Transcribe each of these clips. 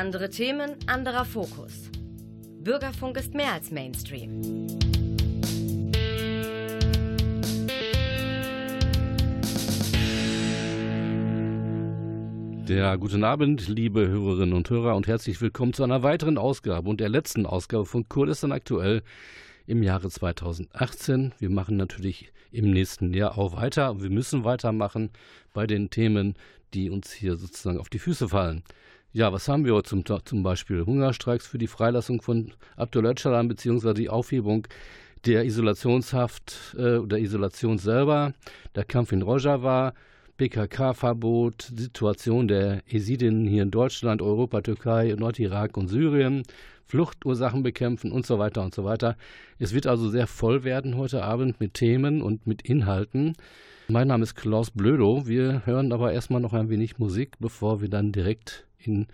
Andere Themen, anderer Fokus. Bürgerfunk ist mehr als Mainstream. Ja, guten Abend, liebe Hörerinnen und Hörer, und herzlich willkommen zu einer weiteren Ausgabe und der letzten Ausgabe von Kurdistan aktuell im Jahre 2018. Wir machen natürlich im nächsten Jahr auch weiter. Wir müssen weitermachen bei den Themen, die uns hier sozusagen auf die Füße fallen. Ja, was haben wir zum, zum Beispiel? Hungerstreiks für die Freilassung von Abdul Öcalan bzw. die Aufhebung der Isolationshaft äh, oder Isolation selber, der Kampf in Rojava, PKK-Verbot, Situation der Esidinnen hier in Deutschland, Europa, Türkei, Nordirak und Syrien, Fluchtursachen bekämpfen und so weiter und so weiter. Es wird also sehr voll werden heute Abend mit Themen und mit Inhalten. Mein Name ist Klaus Blödo. Wir hören aber erstmal noch ein wenig Musik, bevor wir dann direkt in,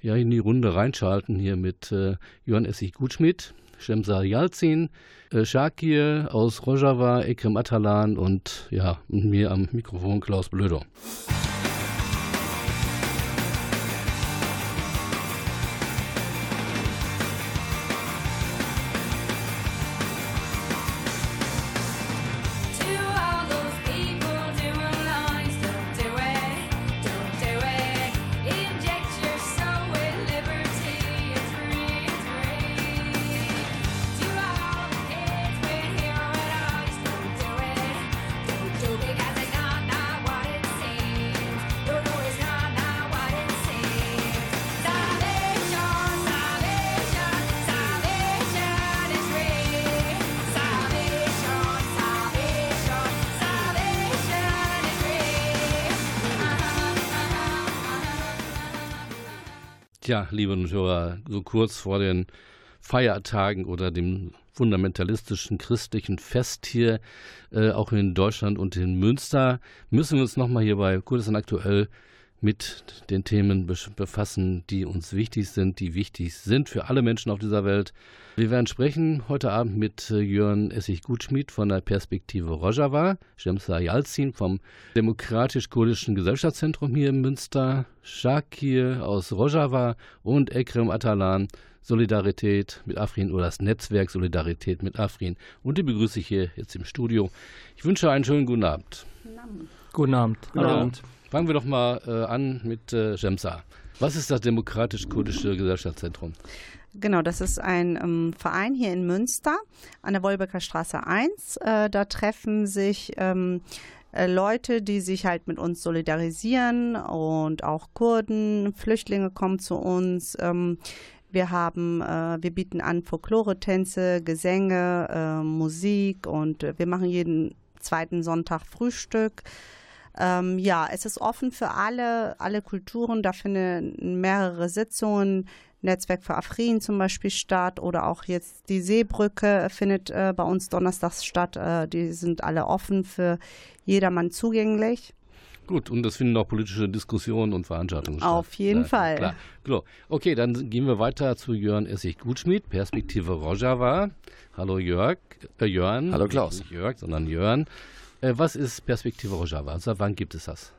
ja, in die Runde reinschalten hier mit äh, Johann Essig Gutschmidt, Shemsa Yalzin, äh, Shakir aus Rojava, Ekrem Atalan und ja, mir am Mikrofon Klaus Blödo. Tja, liebe Hörer, so kurz vor den Feiertagen oder dem fundamentalistischen christlichen Fest hier, äh, auch in Deutschland und in Münster, müssen wir uns nochmal hier bei Kurdistan aktuell mit den Themen befassen, die uns wichtig sind, die wichtig sind für alle Menschen auf dieser Welt. Wir werden sprechen heute Abend mit äh, Jörn Essig-Gutschmied von der Perspektive Rojava, Shemsa Yalzin vom Demokratisch-Kurdischen Gesellschaftszentrum hier in Münster, Shakir aus Rojava und Ekrem Atalan, Solidarität mit Afrin oder das Netzwerk Solidarität mit Afrin. Und die begrüße ich hier jetzt im Studio. Ich wünsche einen schönen guten Abend. Guten Abend. Guten Abend. Guten Abend. Fangen wir doch mal äh, an mit äh, Jemsa. Was ist das Demokratisch-Kurdische Gesellschaftszentrum? Genau, das ist ein ähm, Verein hier in Münster an der Wolbecker Straße 1. Äh, da treffen sich ähm, äh, Leute, die sich halt mit uns solidarisieren und auch Kurden, Flüchtlinge kommen zu uns. Ähm, wir haben, äh, wir bieten an Folklore-Tänze, Gesänge, äh, Musik und wir machen jeden zweiten Sonntag Frühstück. Ähm, ja, es ist offen für alle, alle Kulturen. Da finden mehrere Sitzungen, Netzwerk für Afrin zum Beispiel statt oder auch jetzt die Seebrücke findet äh, bei uns donnerstags statt. Äh, die sind alle offen für jedermann zugänglich. Gut, und es finden auch politische Diskussionen und Veranstaltungen statt. Auf jeden ja, Fall. Klar. klar. Okay, dann gehen wir weiter zu Jörn Essig-Gutschmied, Perspektive Rojava. Hallo Jörg, äh, Jörn. Hallo Klaus. Nicht Jörg, sondern Jörn. Äh, was ist Perspektive Rojava? Seit wann gibt es das?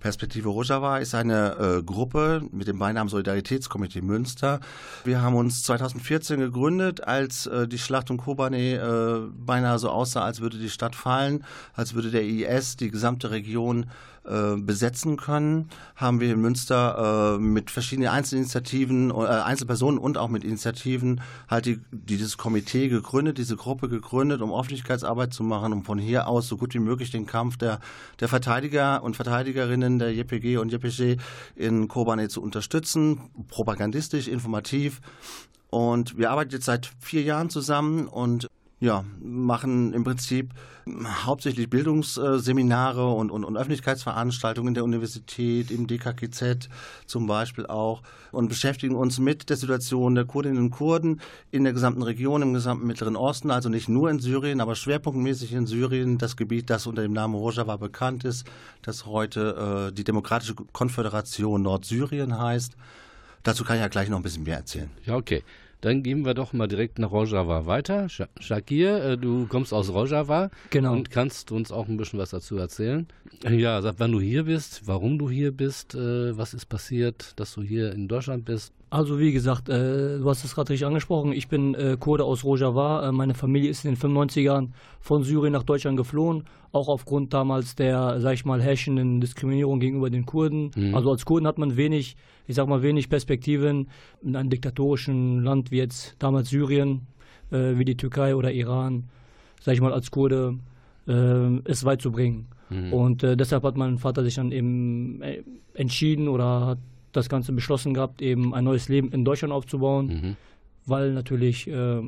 Perspektive Rojava ist eine äh, Gruppe mit dem Beinamen Solidaritätskomitee Münster. Wir haben uns 2014 gegründet, als äh, die Schlacht um Kobane äh, beinahe so aussah, als würde die Stadt fallen, als würde der IS die gesamte Region äh, besetzen können, haben wir in Münster äh, mit verschiedenen Einzelinitiativen, äh, Einzelpersonen und auch mit Initiativen halt die, dieses Komitee gegründet, diese Gruppe gegründet, um Öffentlichkeitsarbeit zu machen, um von hier aus so gut wie möglich den Kampf der, der Verteidiger und Verteidigerinnen der JPG und JPG in Kobane zu unterstützen, propagandistisch, informativ. Und wir arbeiten jetzt seit vier Jahren zusammen und ja, machen im Prinzip hauptsächlich Bildungsseminare und, und, und Öffentlichkeitsveranstaltungen in der Universität, im DKKZ zum Beispiel auch und beschäftigen uns mit der Situation der Kurdinnen und Kurden in der gesamten Region, im gesamten Mittleren Osten, also nicht nur in Syrien, aber schwerpunktmäßig in Syrien, das Gebiet, das unter dem Namen Rojava bekannt ist, das heute äh, die Demokratische Konföderation Nordsyrien heißt. Dazu kann ich ja gleich noch ein bisschen mehr erzählen. Ja, okay. Dann gehen wir doch mal direkt nach Rojava weiter. Shakir, äh, du kommst aus Rojava genau. und kannst uns auch ein bisschen was dazu erzählen. Ja, sag, wann du hier bist, warum du hier bist, äh, was ist passiert, dass du hier in Deutschland bist. Also wie gesagt, äh, du hast es gerade richtig angesprochen. Ich bin äh, Kurde aus Rojava. Äh, meine Familie ist in den 95ern von Syrien nach Deutschland geflohen, auch aufgrund damals der, sag ich mal, herrschenden Diskriminierung gegenüber den Kurden. Mhm. Also als Kurden hat man wenig, ich sag mal, wenig Perspektiven in einem diktatorischen Land wie jetzt damals Syrien, äh, wie die Türkei oder Iran, sag ich mal, als Kurde äh, es weit zu bringen. Mhm. Und äh, deshalb hat mein Vater sich dann eben entschieden oder hat das Ganze beschlossen gehabt, eben ein neues Leben in Deutschland aufzubauen, mhm. weil natürlich äh,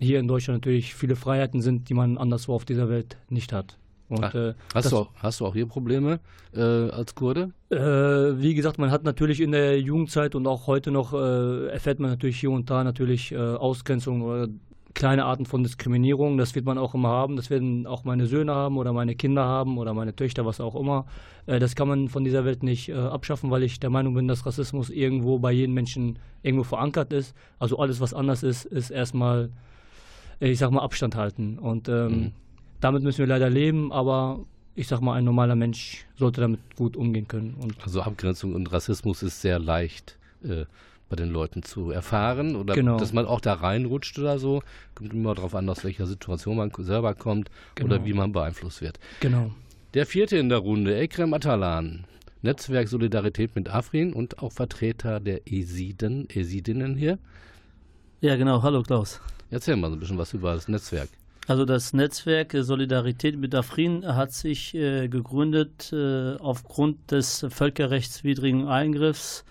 hier in Deutschland natürlich viele Freiheiten sind, die man anderswo auf dieser Welt nicht hat. Und, Ach, äh, hast, du auch, hast du auch hier Probleme äh, als Kurde? Äh, wie gesagt, man hat natürlich in der Jugendzeit und auch heute noch äh, erfährt man natürlich hier und da natürlich äh, Ausgrenzung oder kleine Arten von Diskriminierung. Das wird man auch immer haben. Das werden auch meine Söhne haben oder meine Kinder haben oder meine Töchter, was auch immer. Äh, das kann man von dieser Welt nicht äh, abschaffen, weil ich der Meinung bin, dass Rassismus irgendwo bei jedem Menschen irgendwo verankert ist. Also alles, was anders ist, ist erstmal, ich sag mal, Abstand halten. Und ähm, mhm. damit müssen wir leider leben, aber ich sag mal, ein normaler Mensch sollte damit gut umgehen können. Also Abgrenzung und Rassismus ist sehr leicht. Äh, bei den Leuten zu erfahren oder genau. dass man auch da reinrutscht oder so. Kommt immer darauf an, aus welcher Situation man selber kommt genau. oder wie man beeinflusst wird. Genau. Der vierte in der Runde, Ekrem Atalan. Netzwerk Solidarität mit Afrin und auch Vertreter der Esiden, Esidinnen hier. Ja, genau. Hallo Klaus. Erzähl mal so ein bisschen was über das Netzwerk. Also das Netzwerk Solidarität mit Afrin hat sich äh, gegründet äh, aufgrund des völkerrechtswidrigen Eingriffs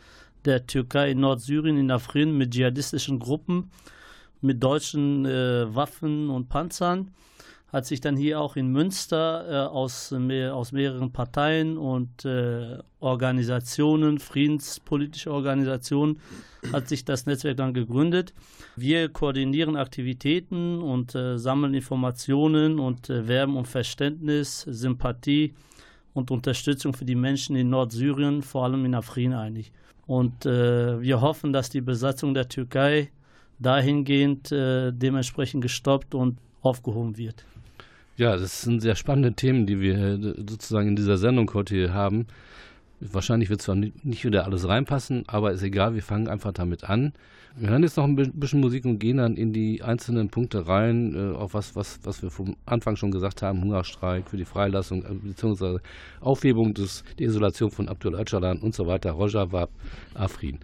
der Türkei in Nordsyrien, in Afrin, mit dschihadistischen Gruppen, mit deutschen äh, Waffen und Panzern. Hat sich dann hier auch in Münster äh, aus, mehr, aus mehreren Parteien und äh, Organisationen, friedenspolitische Organisationen, hat sich das Netzwerk dann gegründet. Wir koordinieren Aktivitäten und äh, sammeln Informationen und äh, werben um Verständnis, Sympathie und Unterstützung für die Menschen in Nordsyrien, vor allem in Afrin eigentlich. Und äh, wir hoffen, dass die Besatzung der Türkei dahingehend äh, dementsprechend gestoppt und aufgehoben wird. Ja, das sind sehr spannende Themen, die wir äh, sozusagen in dieser Sendung heute hier haben. Wahrscheinlich wird zwar nicht wieder alles reinpassen, aber ist egal, wir fangen einfach damit an. Wir hören jetzt noch ein bisschen Musik und gehen dann in die einzelnen Punkte rein, äh, auf was, was, was wir vom Anfang schon gesagt haben, Hungerstreik für die Freilassung, äh, beziehungsweise Aufhebung des, der Isolation von Abdul Öcalan und so weiter, Rojava, Afrin.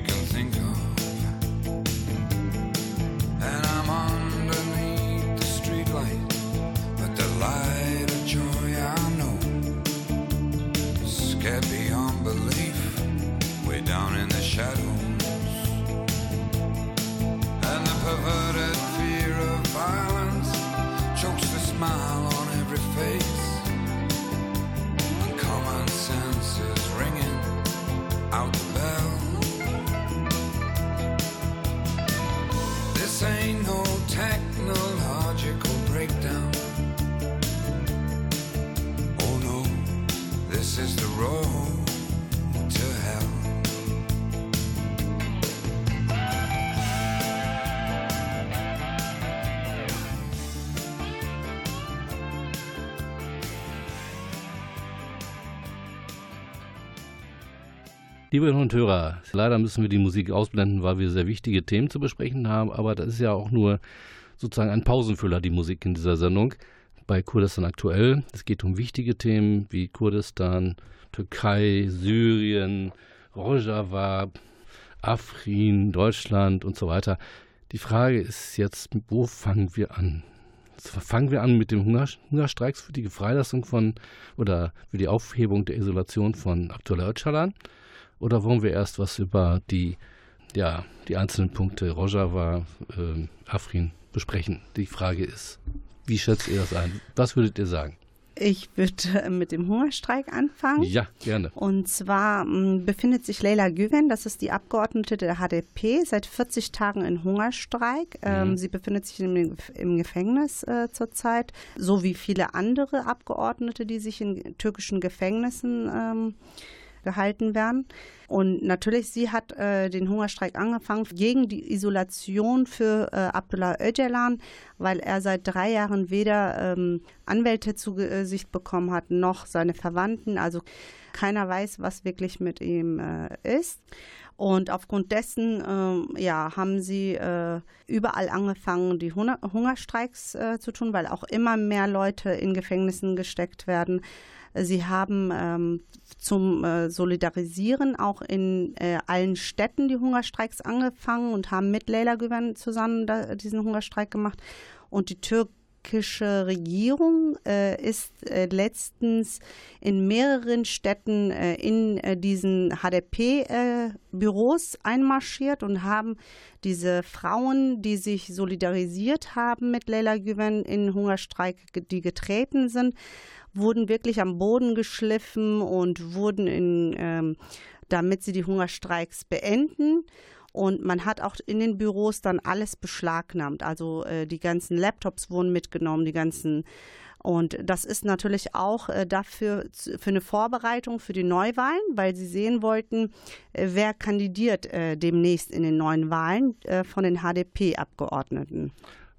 you can think Liebe Hörer und Hörer, leider müssen wir die Musik ausblenden, weil wir sehr wichtige Themen zu besprechen haben, aber das ist ja auch nur sozusagen ein Pausenfüller, die Musik in dieser Sendung bei Kurdistan aktuell. Es geht um wichtige Themen wie Kurdistan, Türkei, Syrien, Rojava, Afrin, Deutschland und so weiter. Die Frage ist jetzt, wo fangen wir an? Fangen wir an mit dem Hungerstreiks für die Freilassung von oder für die Aufhebung der Isolation von Abdullah Öcalan? Oder wollen wir erst was über die, ja, die einzelnen Punkte Rojava, äh, Afrin besprechen? Die Frage ist, wie schätzt ihr das ein? Was würdet ihr sagen? Ich würde mit dem Hungerstreik anfangen. Ja, gerne. Und zwar m, befindet sich Leila Güven, das ist die Abgeordnete der HDP, seit 40 Tagen in Hungerstreik. Ähm, sie befindet sich im, Gefängnis äh, zurzeit, so wie viele andere Abgeordnete, die sich in türkischen Gefängnissen ähm, gehalten werden. Und natürlich, sie hat äh, den Hungerstreik angefangen gegen die Isolation für äh, Abdullah Öcalan, weil er seit drei Jahren weder ähm, Anwälte zu Gesicht bekommen hat, noch seine Verwandten. Also keiner weiß, was wirklich mit ihm äh, ist. Und aufgrund dessen äh, ja, haben sie äh, überall angefangen, die Hunger Hungerstreiks äh, zu tun, weil auch immer mehr Leute in Gefängnissen gesteckt werden. Sie haben ähm, zum äh, Solidarisieren auch in äh, allen Städten die Hungerstreiks angefangen und haben mit Leila Güven zusammen da, diesen Hungerstreik gemacht. Und die türkische Regierung äh, ist äh, letztens in mehreren Städten äh, in äh, diesen HDP-Büros einmarschiert und haben diese Frauen, die sich solidarisiert haben mit Leila Güven in Hungerstreik, die getreten sind, wurden wirklich am Boden geschliffen und wurden in, ähm, damit sie die Hungerstreiks beenden. Und man hat auch in den Büros dann alles beschlagnahmt. Also äh, die ganzen Laptops wurden mitgenommen, die ganzen. Und das ist natürlich auch äh, dafür für eine Vorbereitung für die Neuwahlen, weil sie sehen wollten, äh, wer kandidiert äh, demnächst in den neuen Wahlen äh, von den HDP-Abgeordneten.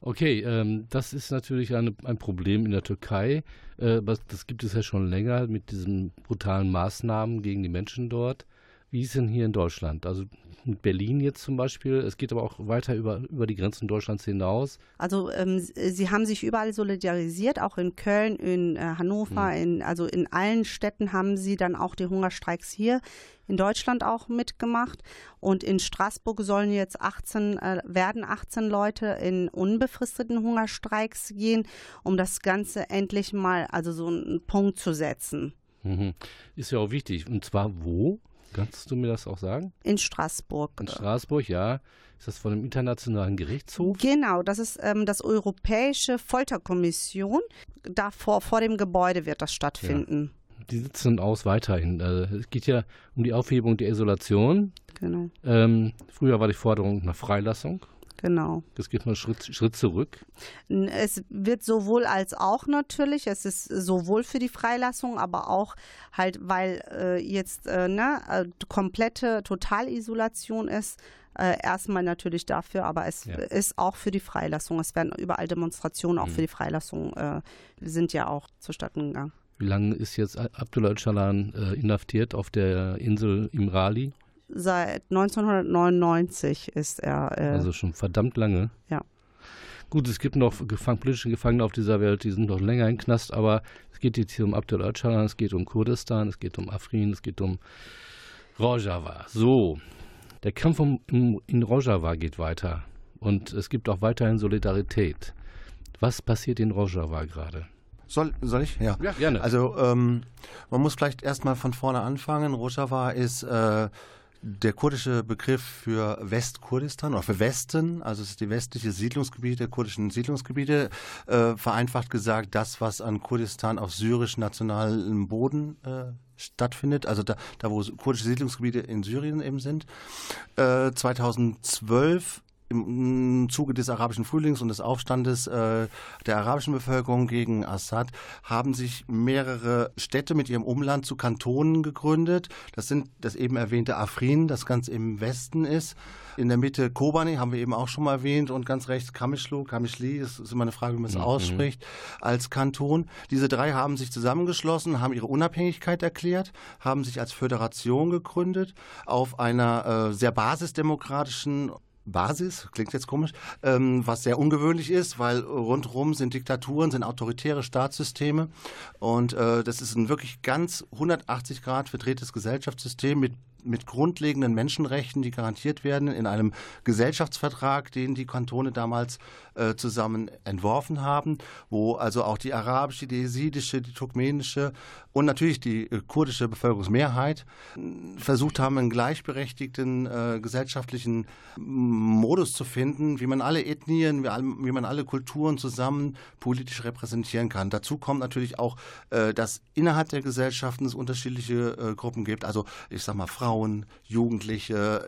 Okay, ähm, das ist natürlich eine, ein Problem in der Türkei. Äh, das gibt es ja schon länger mit diesen brutalen Maßnahmen gegen die Menschen dort. Wie ist denn hier in Deutschland? Also mit Berlin jetzt zum Beispiel. Es geht aber auch weiter über, über die Grenzen Deutschlands hinaus. Also ähm, sie haben sich überall solidarisiert, auch in Köln, in äh, Hannover, mhm. in, also in allen Städten haben sie dann auch die Hungerstreiks hier in Deutschland auch mitgemacht. Und in Straßburg sollen jetzt 18, äh, werden 18 Leute in unbefristeten Hungerstreiks gehen, um das Ganze endlich mal, also so einen Punkt zu setzen. Mhm. Ist ja auch wichtig. Und zwar wo? Kannst du mir das auch sagen? In Straßburg. In Straßburg, ja. Ist das von dem Internationalen Gerichtshof? Genau, das ist ähm, das Europäische Folterkommission. Da vor, vor dem Gebäude wird das stattfinden. Ja. Die sitzen aus weiterhin. Also, es geht ja um die Aufhebung der Isolation. Genau. Ähm, früher war die Forderung nach Freilassung. Genau. Das geht mal Schritt, Schritt zurück. Es wird sowohl als auch natürlich. Es ist sowohl für die Freilassung, aber auch halt, weil äh, jetzt äh, ne, äh, komplette Totalisolation ist. Äh, erstmal natürlich dafür, aber es ja. ist auch für die Freilassung. Es werden überall Demonstrationen auch mhm. für die Freilassung äh, sind ja auch zustatten gegangen. Wie lange ist jetzt Abdullah Öcalan äh, inhaftiert auf der Insel Imrali? Seit 1999 ist er. Äh, also schon verdammt lange. Ja. Gut, es gibt noch gefang politische Gefangene auf dieser Welt, die sind noch länger im Knast, aber es geht jetzt hier um Abdel Öcalan, es geht um Kurdistan, es geht um Afrin, es geht um Rojava. So, der Kampf um, in Rojava geht weiter und es gibt auch weiterhin Solidarität. Was passiert in Rojava gerade? Soll, soll ich? Ja. ja gerne. Also ähm, man muss vielleicht erstmal von vorne anfangen. Rojava ist äh, der kurdische Begriff für Westkurdistan oder für Westen, also es ist die westliche Siedlungsgebiete, der kurdischen Siedlungsgebiete, äh, vereinfacht gesagt das, was an Kurdistan auf syrisch-nationalem Boden äh, stattfindet, also da, da, wo kurdische Siedlungsgebiete in Syrien eben sind. Äh, 2012 im Zuge des arabischen Frühlings und des Aufstandes äh, der arabischen Bevölkerung gegen Assad haben sich mehrere Städte mit ihrem Umland zu Kantonen gegründet. Das sind das eben erwähnte Afrin, das ganz im Westen ist. In der Mitte Kobani haben wir eben auch schon mal erwähnt und ganz rechts Kamischlu, Kamischli, das ist immer eine Frage, wie man es mhm. ausspricht, als Kanton. Diese drei haben sich zusammengeschlossen, haben ihre Unabhängigkeit erklärt, haben sich als Föderation gegründet auf einer äh, sehr basisdemokratischen Basis, klingt jetzt komisch, ähm, was sehr ungewöhnlich ist, weil rundherum sind Diktaturen, sind autoritäre Staatssysteme und äh, das ist ein wirklich ganz 180 Grad verdrehtes Gesellschaftssystem mit mit grundlegenden Menschenrechten, die garantiert werden in einem Gesellschaftsvertrag, den die Kantone damals äh, zusammen entworfen haben, wo also auch die arabische, die jesidische, die turkmenische und natürlich die äh, kurdische Bevölkerungsmehrheit äh, versucht haben, einen gleichberechtigten äh, gesellschaftlichen Modus zu finden, wie man alle Ethnien, wie, man alle Kulturen zusammen politisch repräsentieren kann. Dazu kommt natürlich auch, äh, dass innerhalb der Gesellschaften es unterschiedliche äh, Gruppen gibt. Also ich sag mal Frauen, Jugendliche,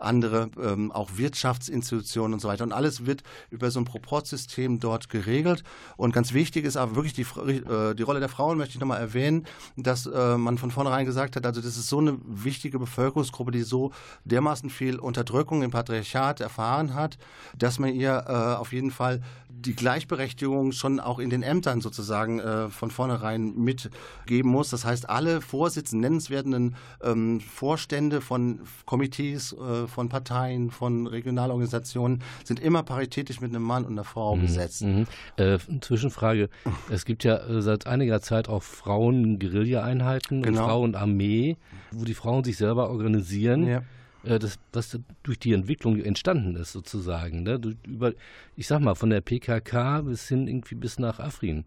andere, ähm, auch Wirtschaftsinstitutionen und so weiter. Und alles wird über so ein Proportsystem dort geregelt. Und ganz wichtig ist aber wirklich die, äh, die Rolle der Frauen, möchte ich nochmal erwähnen, dass äh, man von vornherein gesagt hat, also das ist so eine wichtige Bevölkerungsgruppe, die so dermaßen viel Unterdrückung im Patriarchat erfahren hat, dass man ihr äh, auf jeden Fall die Gleichberechtigung schon auch in den Ämtern sozusagen äh, von vornherein mitgeben muss. Das heißt, alle Vorsitzenden, nennenswerten ähm, Vorstände von Komitees, äh, von Parteien, von Regionalorganisationen sind immer paritätisch mit einem Mann und einer Frau mhm. besetzt. Mhm. Äh, Zwischenfrage. Es gibt ja äh, seit einiger Zeit auch Frauen-Guerilla-Einheiten genau. und Frauenarmee, wo die Frauen sich selber organisieren. Ja äh, das, was durch die Entwicklung entstanden ist, sozusagen. Ne? Über, ich sag mal, von der PKK bis hin irgendwie bis nach Afrin.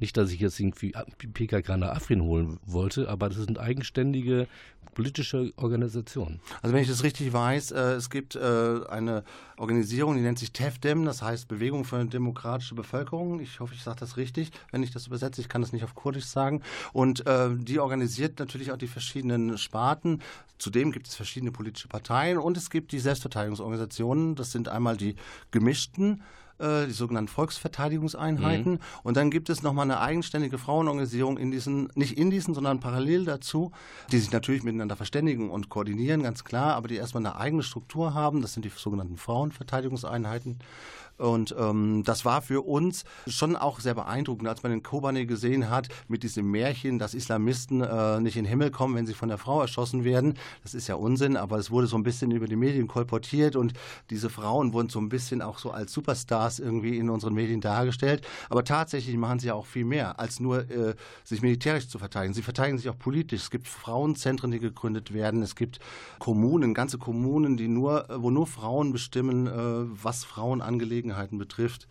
Nicht, dass ich jetzt irgendwie PKK nach Afrin holen wollte, aber das sind eigenständige politische Organisationen. Also wenn ich das richtig weiß, äh, es gibt äh, eine Organisation, die nennt sich TEFDEM, das heißt Bewegung für eine demokratische Bevölkerung. Ich hoffe, ich sage das richtig, wenn ich das übersetze. Ich kann das nicht auf Kurdisch sagen. Und äh, die organisiert natürlich auch die verschiedenen Sparten. Zudem gibt es verschiedene politische Parteien und es gibt die Selbstverteidigungsorganisationen. Das sind einmal die gemischten äh, die sogenannten Volksverteidigungseinheiten. Mhm. Und dann gibt es nochmal eine eigenständige Frauenorganisation in diesen, nicht in diesen, sondern parallel dazu, die sich natürlich miteinander verständigen und koordinieren, ganz klar, aber die erstmal eine eigene Struktur haben. Das sind die sogenannten Frauenverteidigungseinheiten. Und ähm, das war für uns schon auch sehr beeindruckend, als man den Kobane gesehen hat mit diesem Märchen, dass Islamisten äh, nicht in den Himmel kommen, wenn sie von der Frau erschossen werden. Das ist ja Unsinn, aber es wurde so ein bisschen über die Medien kolportiert und diese Frauen wurden so ein bisschen auch so als Superstars irgendwie in unseren Medien dargestellt. Aber tatsächlich machen sie ja auch viel mehr, als nur äh, sich militärisch zu verteidigen. Sie verteidigen sich auch politisch. Es gibt Frauenzentren, die gegründet werden. Es gibt Kommunen, ganze Kommunen, die nur, wo nur Frauen bestimmen, äh, was Frauenangelegenheiten Angelegenheiten betrifft.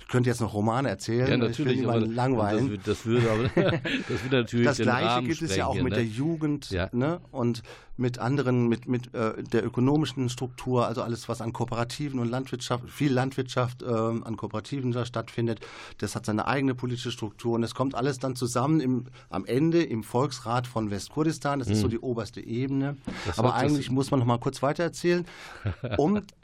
Ich könnte jetzt noch Romane erzählen. Ja, natürlich. Aber langweilen. Das, das, würde aber, das würde natürlich Das Gleiche gibt es ja auch mit ne? der Jugend ja. ne? und mit anderen, mit, mit äh, der ökonomischen Struktur, also alles, was an Kooperativen und Landwirtschaft, viel Landwirtschaft äh, an Kooperativen da stattfindet, das hat seine eigene politische Struktur und es kommt alles dann zusammen im, am Ende im Volksrat von Westkurdistan. Das ist hm. so die oberste Ebene. Das aber eigentlich muss man noch mal kurz weiter erzählen, um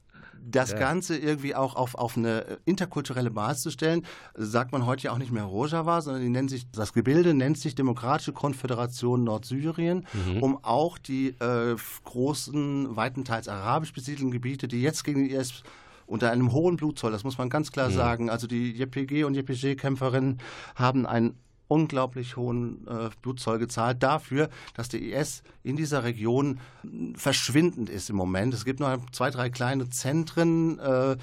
das ja. Ganze irgendwie auch auf, auf eine interkulturelle Basis zu stellen, sagt man heute ja auch nicht mehr Rojava, sondern die nennen sich, das Gebilde nennt sich Demokratische Konföderation Nordsyrien, mhm. um auch die äh, großen, weitenteils arabisch besiedelten Gebiete, die jetzt gegen die IS unter einem hohen Blutzoll, das muss man ganz klar mhm. sagen. Also die JPG und JPG-Kämpferinnen haben ein unglaublich hohen äh, Blutzoll gezahlt dafür, dass der IS in dieser Region verschwindend ist im Moment. Es gibt noch zwei, drei kleine Zentren. Äh,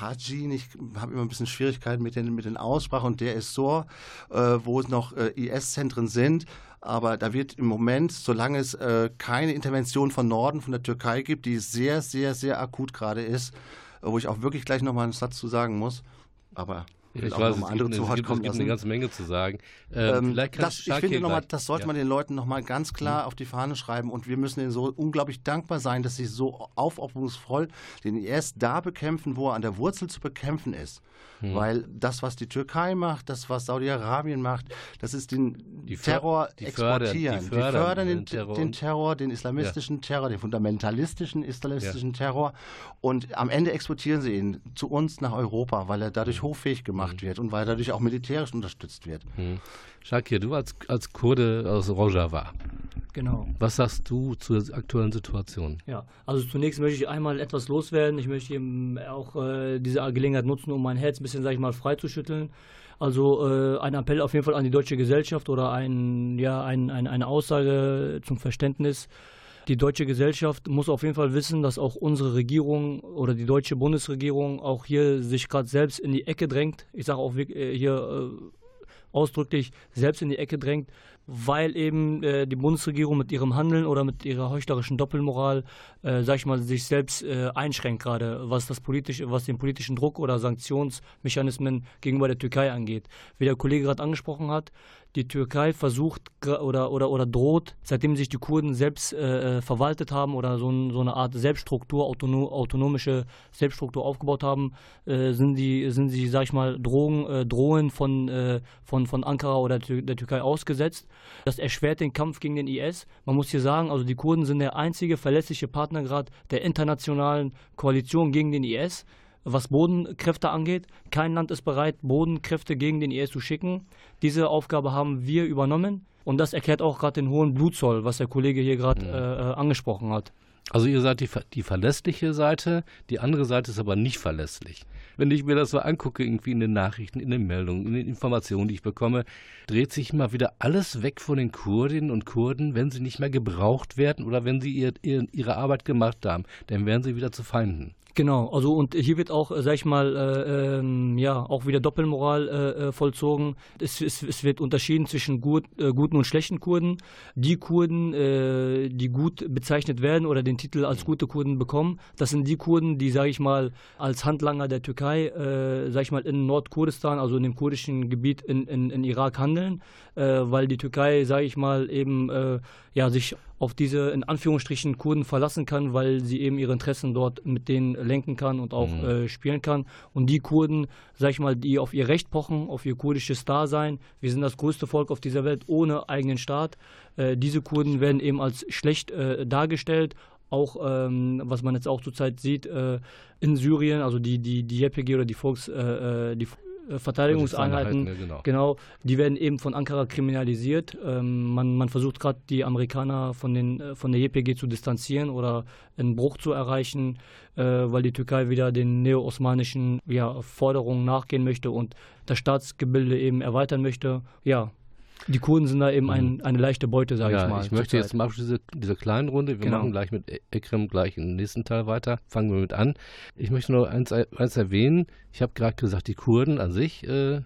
Hajin, ich habe immer ein bisschen Schwierigkeiten mit den, mit den Aussprachen und der ist so, äh, wo es noch äh, IS-Zentren sind. Aber da wird im Moment, solange es äh, keine Intervention von Norden, von der Türkei gibt, die sehr, sehr, sehr akut gerade ist, wo ich auch wirklich gleich nochmal einen Satz zu sagen muss. Aber ich weiß, es andere gibt, zu Wort kommen es gibt eine ganze Menge zu sagen. Ähm, ähm, das, ich finde nochmal, das sollte ja. man den Leuten nochmal ganz klar mhm. auf die Fahne schreiben und wir müssen ihnen so unglaublich dankbar sein, dass sie so aufopferungsvoll den IS da bekämpfen, wo er an der Wurzel zu bekämpfen ist. Mhm. Weil das, was die Türkei macht, das, was Saudi-Arabien macht, das ist den die Terror die exportieren. Die fördern, die fördern den, den, Terror, den, Terror, den islamistischen ja. Terror, den fundamentalistischen islamistischen ja. Terror. Und am Ende exportieren sie ihn zu uns nach Europa, weil er dadurch mhm. hoffähig gemacht mhm. wird und weil dadurch auch militärisch unterstützt wird. Mhm. Shakir, du als, als Kurde aus Rojava. Genau. Was sagst du zur aktuellen Situation? Ja, also zunächst möchte ich einmal etwas loswerden. Ich möchte eben auch äh, diese Gelegenheit nutzen, um mein Herz ein bisschen, sag ich mal, freizuschütteln. Also äh, ein Appell auf jeden Fall an die deutsche Gesellschaft oder ein, ja, ein, ein, eine Aussage zum Verständnis. Die deutsche Gesellschaft muss auf jeden Fall wissen, dass auch unsere Regierung oder die deutsche Bundesregierung auch hier sich gerade selbst in die Ecke drängt. Ich sage auch äh, hier äh, ausdrücklich selbst in die Ecke drängt. weil eben äh, die Bundesregierung mit ihrem Handeln oder mit ihrer heuchlerischen Doppelmoral, äh, sag ich mal, sich selbst einschränkt gerade, was das politische, was den politischen Druck oder Sanktionsmechanismen gegenüber der Türkei angeht. Wie der Kollege gerade angesprochen hat, die Türkei versucht oder, oder, oder droht, seitdem sich die Kurden selbst äh, äh, verwaltet haben oder so, so, eine Art Selbststruktur, autonom, autonomische Selbststruktur aufgebaut haben, äh, sind, die, sind sie, sag ich mal, Drogen, äh, drohen von, äh, von, von Ankara oder der Türkei ausgesetzt. Das erschwert den Kampf gegen den IS. Man muss hier sagen, also die Kurden sind der einzige verlässliche Partner gerade der internationalen Koalition gegen den IS was Bodenkräfte angeht. Kein Land ist bereit, Bodenkräfte gegen den IS zu schicken. Diese Aufgabe haben wir übernommen. Und das erklärt auch gerade den hohen Blutzoll, was der Kollege hier gerade ja. äh, äh angesprochen hat. Also ihr seid die, die verlässliche Seite, die andere Seite ist aber nicht verlässlich. Wenn ich mir das so angucke, irgendwie in den Nachrichten, in den Meldungen, in den Informationen, die ich bekomme, dreht sich immer wieder alles weg von den Kurdinnen und Kurden, wenn sie nicht mehr gebraucht werden oder wenn sie ihr, ihr, ihre Arbeit gemacht haben. Dann werden sie wieder zu Feinden. Genau, also und hier wird auch, sag ich mal, äh, ähm, ja, auch wieder Doppelmoral äh, äh, vollzogen. Es, es, es, wird unterschieden zwischen gut, äh, guten und schlechten Kurden. Die Kurden, äh, die gut bezeichnet werden oder den Titel als gute Kurden bekommen, das sind die Kurden, die, sage ich mal, als Handlanger der Türkei, äh, sag ich mal, in Nordkurdistan, also in dem kurdischen Gebiet in, in, in Irak handeln, äh, weil die Türkei, sage ich mal, eben ja, sich auf diese in Anführungsstrichen Kurden verlassen kann, weil sie eben ihre Interessen dort mit denen lenken kann und auch mhm. äh, spielen kann. Und die Kurden, sag ich mal, die auf ihr Recht pochen, auf ihr kurdisches Dasein, wir sind das größte Volk auf dieser Welt ohne eigenen Staat, äh, diese Kurden werden eben als schlecht äh, dargestellt, auch ähm, was man jetzt auch zurzeit sieht äh, in Syrien, also die die die YPG oder die Volks äh, äh die Verteidigungseinheiten, ja, genau. genau. die werden eben von Ankara kriminalisiert. Ähm, man, man versucht gerade die Amerikaner von, den, äh, von der JPG zu distanzieren oder einen Bruch zu erreichen, äh, weil die Türkei wieder den neo-osmanischen ja, Forderungen nachgehen möchte und das Staatsgebilde eben erweitern möchte. Ja, die Kurden sind da eben ein, mhm. eine leichte Beute, sage ja, ich mal. Ich möchte jetzt mal diese, diese kleinen Runde, wir genau. machen gleich mit Ekrem gleich im nächsten Teil weiter, fangen wir mit an. Ich möchte nur eins, eins erwähnen, ich habe gerade gesagt, die Kurden an sich, äh,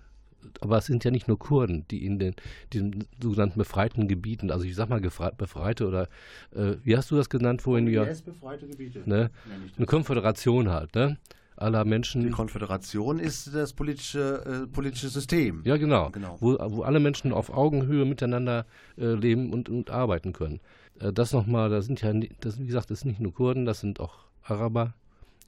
aber es sind ja nicht nur Kurden, die in den diesen sogenannten befreiten Gebieten, also ich sag mal befreite oder äh, wie hast du das genannt vorhin? Ja, befreite Gebiete. Ne? Eine Konföderation halt, ne? Aller Menschen. Die Konföderation ist das politische, äh, politische System. Ja, genau. genau. Wo, wo alle Menschen auf Augenhöhe miteinander äh, leben und, und arbeiten können. Äh, das nochmal, da sind ja, das, wie gesagt, das sind nicht nur Kurden, das sind auch Araber,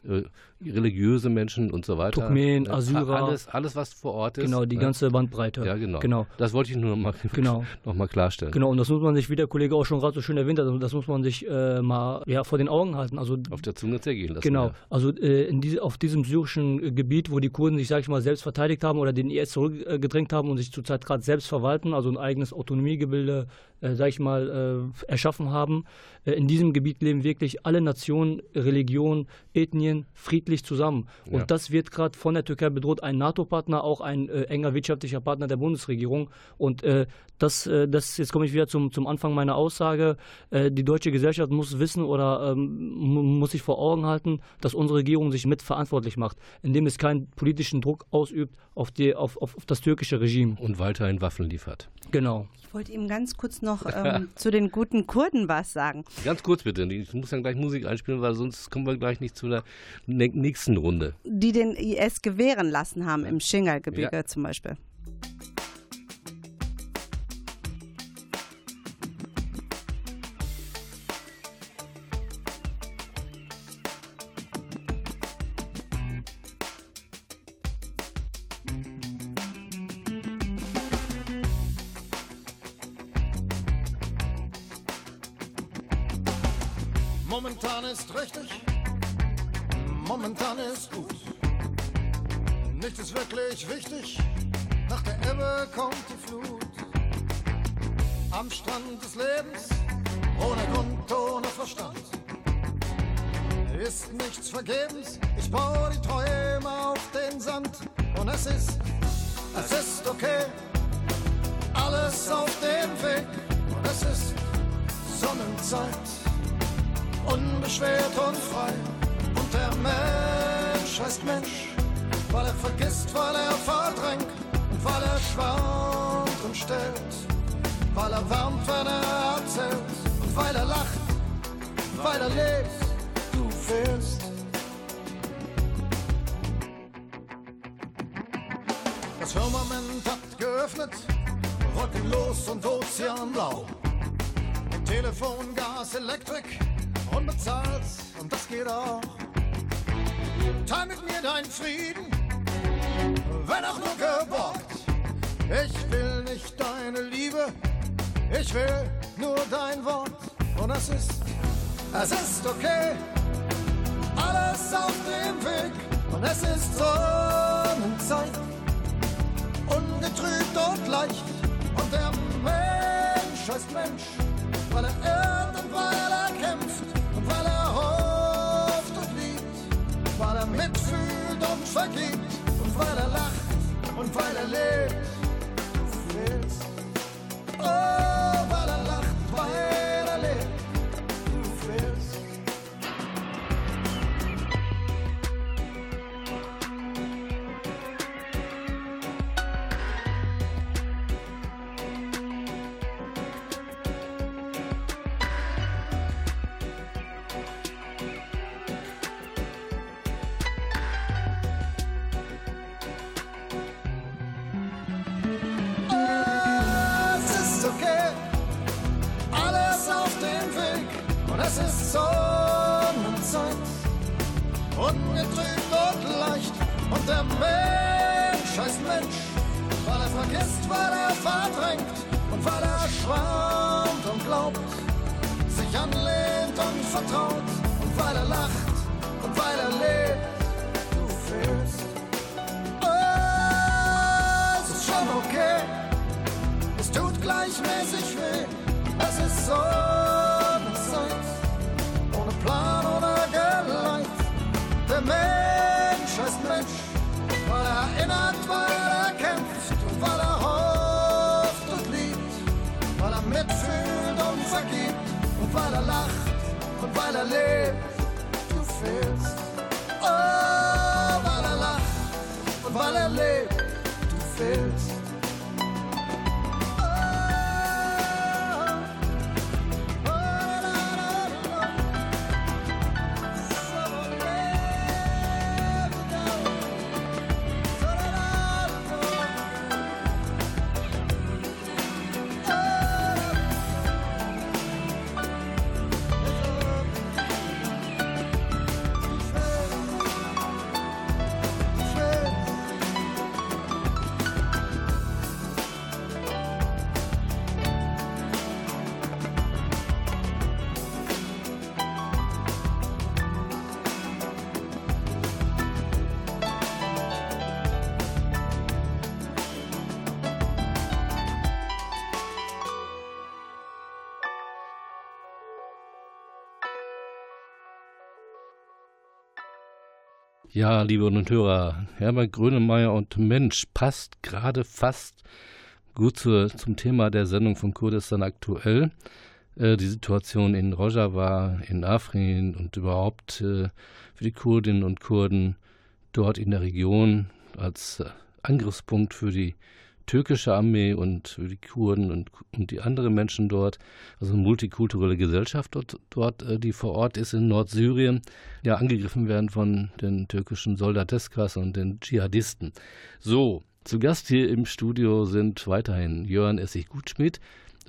äh, religiöse Menschen und so weiter. Turkmen, Assyrer. Alles, alles, was vor Ort ist. Genau, die ne? ganze Bandbreite. Ja, genau. genau. Das wollte ich nur noch mal, genau. noch mal klarstellen. Genau, und das muss man sich, wie der Kollege auch schon gerade so schön erwähnt hat, das muss man sich äh, mal ja, vor den Augen halten. Also, auf der Zunge zergehen lassen. Genau, ja. also äh, in diese, auf diesem syrischen Gebiet, wo die Kurden sich, sag ich mal, selbst verteidigt haben oder den IS zurückgedrängt haben und sich zurzeit gerade selbst verwalten, also ein eigenes Autonomiegebilde äh, sag ich mal, äh, erschaffen haben. Äh, in diesem Gebiet leben wirklich alle Nationen, Religionen, Ethnien friedlich zusammen. Und ja. das wird gerade von der Türkei bedroht. Ein NATO-Partner, auch ein äh, enger wirtschaftlicher Partner der Bundesregierung. Und äh, das, äh, das, jetzt komme ich wieder zum, zum Anfang meiner Aussage. die deutsche Gesellschaft muss wissen oder ähm, muss sich vor Augen halten, dass unsere Regierung sich mitverantwortlich macht, indem es keinen politischen Druck ausübt auf, die, auf, auf, auf das türkische Regime. Und weiterhin Waffen liefert. Genau. Ich wollte ihm ganz kurz noch ähm, zu den guten Kurden was sagen. Ganz kurz bitte. Ich muss dann gleich Musik einspielen, weil sonst kommen wir gleich nicht zu der nächsten Runde. Die den IS gewähren lassen haben im Shingal-Gebirge ja. zum Beispiel. Schwankt und stellt. weil er wärmt, wenn er erzählt und weil er lacht, weil er lebt, du fehlst. Das Firmament hat geöffnet, wolkenlos und ozeanblau. Telefon, Gas, Elektrik, unbezahlt und das geht auch. Teil mit mir deinen Frieden, wenn auch nur geborgt. Ich will nicht deine Liebe, ich will nur dein Wort. Und es ist, es ist okay, alles auf dem Weg. Und es ist Sonnenzeit, ungetrübt und leicht. Und der Mensch heißt Mensch, weil er irrt und weil er kämpft und weil er hofft und liebt, weil er mitfühlt und vergibt und weil er lacht und weil er lebt. Oh, weil er lacht, weil vertraut und weil er lacht und weil er lebt, du fehlst. Oh, es ist schon okay. Es tut gleichmäßig weh, es ist Sonnenzeit, ohne Plan, ohne Geleit. Der Mensch heißt Mensch, weil er erinnert, weil er kämpft und weil er hofft und liebt, weil er mitfühlt und vergibt und weil er lacht weil er lebt. Du fehlst, oh, weil er lacht und weil er lebt. Du fehlst. Ja, liebe und Hörer, Herbert Grönemeyer und Mensch passt gerade fast gut zur, zum Thema der Sendung von Kurdistan aktuell. Äh, die Situation in Rojava, in Afrin und überhaupt äh, für die Kurdinnen und Kurden dort in der Region als äh, Angriffspunkt für die türkische Armee und die Kurden und, und die anderen Menschen dort, also eine multikulturelle Gesellschaft dort, dort, äh, die vor Ort ist in Nordsyrien, ja angegriffen werden von den türkischen Soldateskas und den Dschihadisten. So, zu Gast hier im Studio sind weiterhin Jörn Essig-Gutschmidt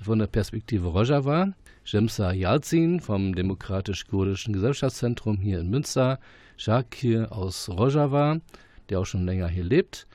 von der Perspektive Rojava, Jemsa Yalzin vom Demokratisch-Kurdischen Gesellschaftszentrum hier in Münster, Shakir aus Rojava, der auch schon länger hier lebt,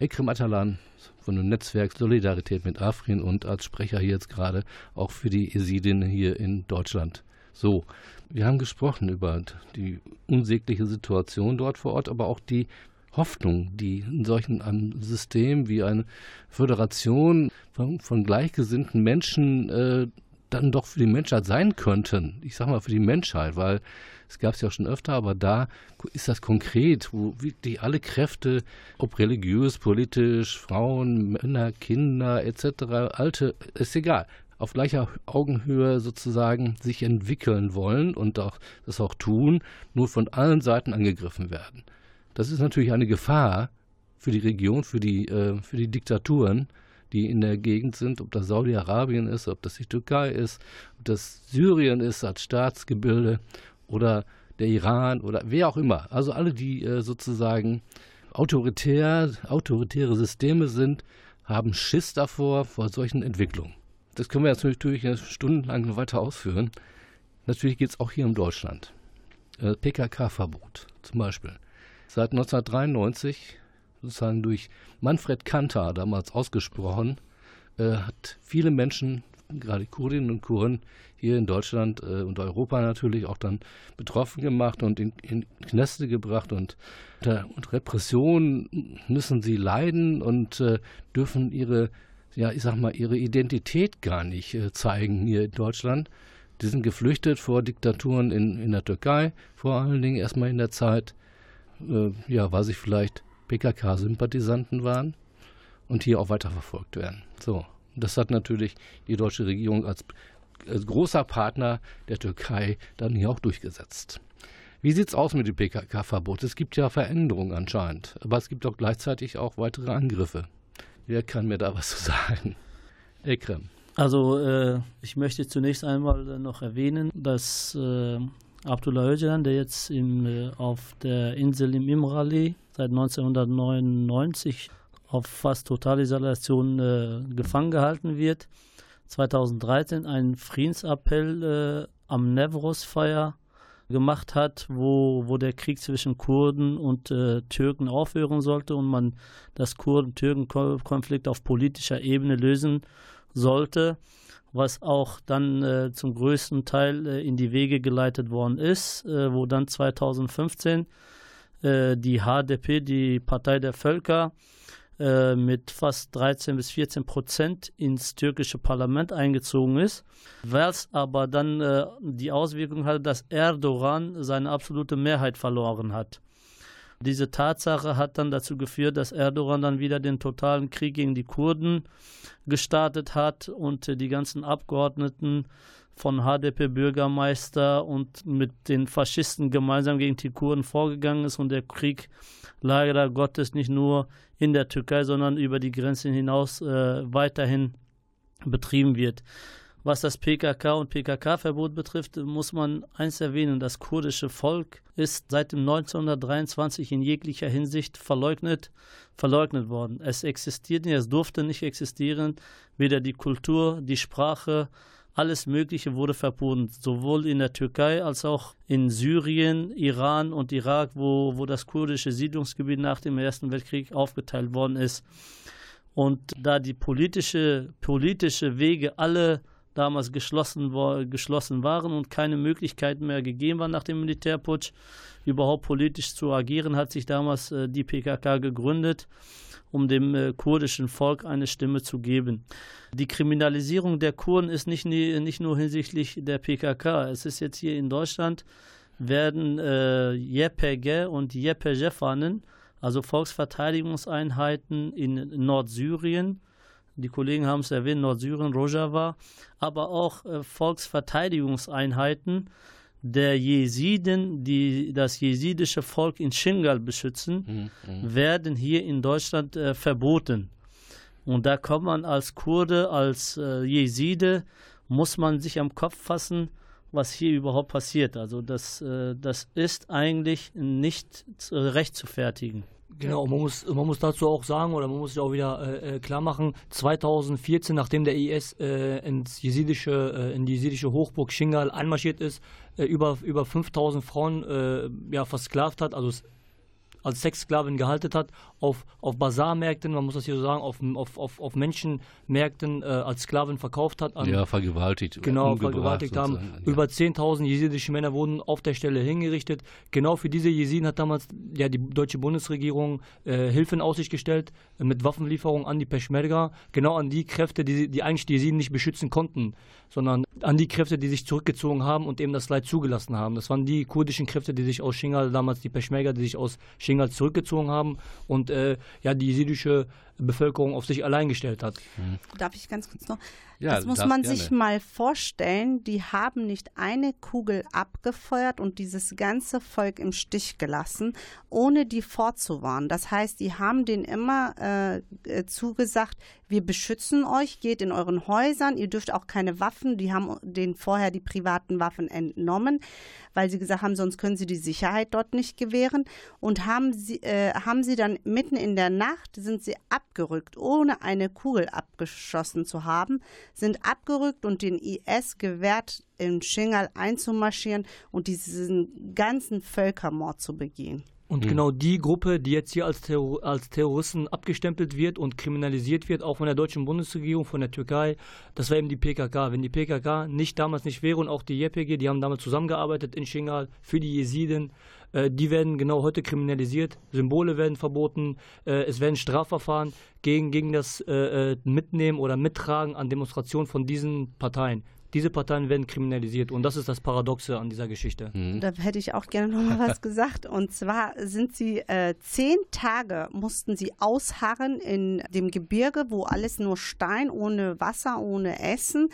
Ekrem Atalan von dem Netzwerk Solidarität mit Afrin und als Sprecher hier jetzt gerade auch für die Esidin hier in Deutschland. So, wir haben gesprochen über die unsägliche Situation dort vor Ort, aber auch die Hoffnung, die in solchen einem System wie eine Föderation von, von gleichgesinnten Menschen äh, dann doch für die Menschheit sein könnten. Ich sage mal für die Menschheit, weil es gab es ja schon öfter, aber da ist das konkret, wo wirklich alle Kräfte, ob religiös, politisch, Frauen, Männer, Kinder etc., Alte, ist egal, auf gleicher Augenhöhe sozusagen sich entwickeln wollen und auch, das auch tun, nur von allen Seiten angegriffen werden. Das ist natürlich eine Gefahr für die Region, für die, äh, für die Diktaturen, die in der Gegend sind, ob das Saudi-Arabien ist, ob das die Türkei ist, ob das Syrien ist als Staatsgebilde oder der Iran oder wer auch immer. Also alle, die äh, sozusagen autoritär, autoritäre Systeme sind, haben Schiss davor, vor solchen Entwicklungen. Das können wir jetzt natürlich stundenlang weiter ausführen. Natürlich geht es auch hier um Deutschland. Äh, PKK-Verbot zum Beispiel. Seit 1993, sozusagen durch Manfred Kantar damals ausgesprochen, äh, hat viele Menschen, gerade Kurdinnen und Kurden, hier in Deutschland äh, und Europa natürlich auch dann betroffen gemacht und in, in Kneste gebracht und unter Repression müssen sie leiden und äh, dürfen ihre, ja, ich sag mal, ihre Identität gar nicht äh, zeigen hier in Deutschland. Die sind geflüchtet vor Diktaturen in, in der Türkei, vor allen Dingen erstmal in der Zeit, äh, ja, weil sie vielleicht PKK-Sympathisanten waren und hier auch weiterverfolgt werden. So, das hat natürlich die deutsche Regierung als, als großer Partner der Türkei dann hier auch durchgesetzt. Wie sieht es aus mit dem PKK-Verbot? Es gibt ja Veränderungen anscheinend, aber es gibt auch gleichzeitig auch weitere Angriffe. Wer kann mir da was zu sagen? Ekrem. Also äh, ich möchte zunächst einmal noch erwähnen, dass äh, Abdullah Öcalan, der jetzt im, äh, auf der Insel im Imrali seit 1999 auf fast Totalisolation äh, gefangen gehalten wird, 2013 einen Friedensappell äh, am Nevros-Feier gemacht hat, wo, wo der Krieg zwischen Kurden und äh, Türken aufhören sollte und man das Kurden-Türken-Konflikt auf politischer Ebene lösen sollte, was auch dann äh, zum größten Teil äh, in die Wege geleitet worden ist, äh, wo dann 2015 äh, die HDP, die Partei der Völker, äh, mit fast 13 bis 14 Prozent ins türkische Parlament eingezogen ist, was aber dann äh, die Auswirkung hatte, dass Erdogan seine absolute Mehrheit verloren hat. Diese Tatsache hat dann dazu geführt, dass Erdogan dann wieder den totalen Krieg gegen die Kurden gestartet hat und die ganzen Abgeordneten von HDP-Bürgermeister und mit den Faschisten gemeinsam gegen die Kurden vorgegangen ist und der Krieg leider Gottes nicht nur in der Türkei, sondern über die Grenzen hinaus äh, weiterhin betrieben wird. Was das PKK und PKK-Verbot betrifft, muss man eins erwähnen: Das kurdische Volk ist seit dem 1923 in jeglicher Hinsicht verleugnet, verleugnet worden. Es existiert nicht, es durfte nicht existieren. Weder die Kultur, die Sprache, alles Mögliche wurde verboten, sowohl in der Türkei als auch in Syrien, Iran und Irak, wo, wo das kurdische Siedlungsgebiet nach dem Ersten Weltkrieg aufgeteilt worden ist. Und da die politische, politische Wege alle damals geschlossen, geschlossen waren und keine Möglichkeiten mehr gegeben waren nach dem Militärputsch, überhaupt politisch zu agieren, hat sich damals äh, die PKK gegründet um dem äh, kurdischen Volk eine Stimme zu geben. Die Kriminalisierung der Kurden ist nicht, nicht nur hinsichtlich der PKK. Es ist jetzt hier in Deutschland, werden äh, YPG und YPG-Fahnen, also Volksverteidigungseinheiten in Nordsyrien, die Kollegen haben es erwähnt, Nordsyrien, Rojava, aber auch äh, Volksverteidigungseinheiten der Jesiden, die das jesidische Volk in Shingal beschützen, mhm, mhm. werden hier in Deutschland äh, verboten. Und da kommt man als Kurde, als äh, Jeside, muss man sich am Kopf fassen, was hier überhaupt passiert. Also das, äh, das ist eigentlich nicht recht zu fertigen. Genau, man muss, man muss dazu auch sagen, oder man muss sich auch wieder äh, äh klar machen, 2014, nachdem der IS äh, ins jesidische, äh, in die jesidische Hochburg Shingal einmarschiert ist, äh, über, über 5000 Frauen äh, ja, versklavt hat, also als Sexsklavin gehalten hat, auf, auf Bazarmärkten, man muss das hier so sagen, auf, auf, auf, auf Menschenmärkten äh, als Sklavin verkauft hat. An, ja, vergewaltigt. Genau, vergewaltigt haben. Ja. Über 10.000 jesidische Männer wurden auf der Stelle hingerichtet. Genau für diese Jesiden hat damals ja, die deutsche Bundesregierung äh, Hilfe in Aussicht gestellt äh, mit Waffenlieferungen an die Peschmerga, genau an die Kräfte, die, die eigentlich die Jesiden nicht beschützen konnten, sondern an die Kräfte, die sich zurückgezogen haben und eben das Leid zugelassen haben. Das waren die kurdischen Kräfte, die sich aus Shingal, damals die Peschmerga, die sich aus Shingal zurückgezogen haben. Und äh, ja, die jesidische Bevölkerung auf sich allein gestellt hat. Darf ich ganz kurz noch? Ja, das muss darf man gerne. sich mal vorstellen. Die haben nicht eine Kugel abgefeuert und dieses ganze Volk im Stich gelassen, ohne die vorzuwarnen. Das heißt, die haben denen immer äh, äh, zugesagt, wir beschützen euch, geht in euren Häusern, ihr dürft auch keine Waffen. Die haben denen vorher die privaten Waffen entnommen, weil sie gesagt haben, sonst können sie die Sicherheit dort nicht gewähren. Und haben sie, äh, haben sie dann mitten in der Nacht, sind sie abgerückt, ohne eine Kugel abgeschossen zu haben, sind abgerückt und den IS gewährt, in Shingal einzumarschieren und diesen ganzen Völkermord zu begehen. Und genau die Gruppe, die jetzt hier als, Terror als Terroristen abgestempelt wird und kriminalisiert wird, auch von der deutschen Bundesregierung, von der Türkei, das war eben die PKK. Wenn die PKK nicht damals nicht wäre und auch die JPG, die haben damals zusammengearbeitet in Shingal für die Jesiden, äh, die werden genau heute kriminalisiert, Symbole werden verboten, äh, es werden Strafverfahren gegen, gegen das äh, äh, Mitnehmen oder Mittragen an Demonstrationen von diesen Parteien. Diese Parteien werden kriminalisiert und das ist das Paradoxe an dieser Geschichte. Da hätte ich auch gerne noch mal was gesagt. Und zwar sind sie äh, zehn Tage mussten sie ausharren in dem Gebirge, wo alles nur Stein, ohne Wasser, ohne Essen.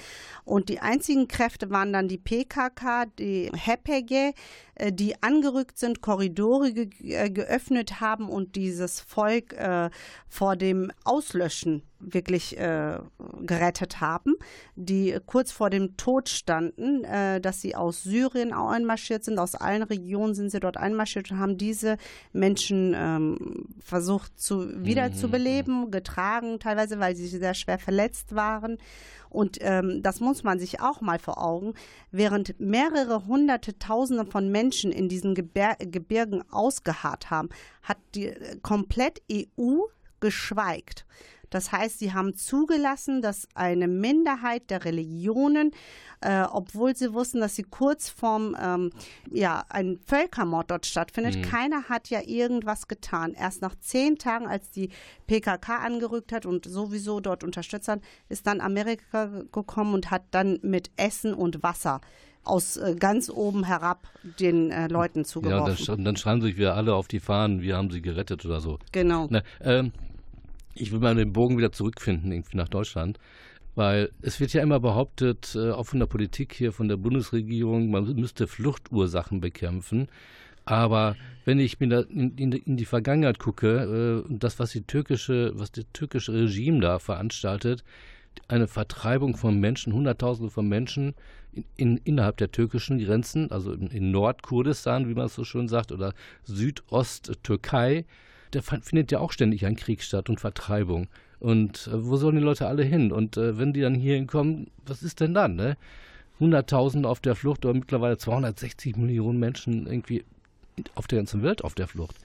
Und die einzigen Kräfte waren dann die PKK, die HPG, äh, die angerückt sind, Korridore ge äh, geöffnet haben und dieses Volk äh, vor dem Auslöschen wirklich äh, gerettet haben, die kurz vor dem Tod standen, äh, dass sie aus Syrien einmarschiert sind, aus allen Regionen sind sie dort einmarschiert und haben diese Menschen ähm, versucht zu wiederzubeleben, getragen, teilweise, weil sie sehr schwer verletzt waren. Und ähm, das muss man sich auch mal vor Augen. Während mehrere hunderte Tausende von Menschen in diesen Gebir Gebirgen ausgeharrt haben, hat die äh, komplett EU geschweigt. Das heißt, sie haben zugelassen, dass eine Minderheit der Religionen, äh, obwohl sie wussten, dass sie kurz vorm, ähm, ja, ein Völkermord dort stattfindet, keiner hat ja irgendwas getan. Erst nach zehn Tagen, als die PKK angerückt hat und sowieso dort unterstützt hat, ist dann Amerika gekommen und hat dann mit Essen und Wasser aus äh, ganz oben herab den äh, Leuten Ja, und zugeworfen. dann, sch- dann schreiben sich wir alle auf die Fahnen, wir haben sie gerettet oder so. genau. Na, ähm, ich will mal den Bogen wieder zurückfinden, irgendwie nach Deutschland. Weil es wird ja immer behauptet, äh, auch von der Politik hier, von der Bundesregierung, man müsste Fluchtursachen bekämpfen. Aber wenn ich mir in, die Vergangenheit gucke, äh, das, was die türkische, was das türkische Regime da veranstaltet, eine Vertreibung von Menschen, Hunderttausende von Menschen in, in, innerhalb der türkischen Grenzen, also in, in Nordkurdistan, wie man es so schön sagt, oder Südost-Türkei, da fin- findet ja auch ständig ein Krieg statt und Vertreibung. Und äh, wo sollen die Leute alle hin? Und äh, wenn die dann hier hinkommen, was ist denn dann? Ne? 100.000 auf der Flucht oder mittlerweile 260 Millionen Menschen irgendwie auf der ganzen Welt auf der Flucht.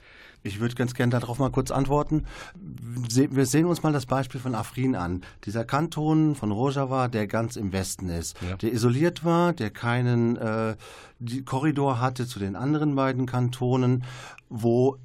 Ich würde ganz gerne darauf mal kurz antworten. Wir sehen uns mal das Beispiel von Afrin an. Dieser Kanton von Rojava, der ganz im Westen ist, Ja. der isoliert war, der keinen äh, Korridor hatte zu den anderen beiden Kantonen, wo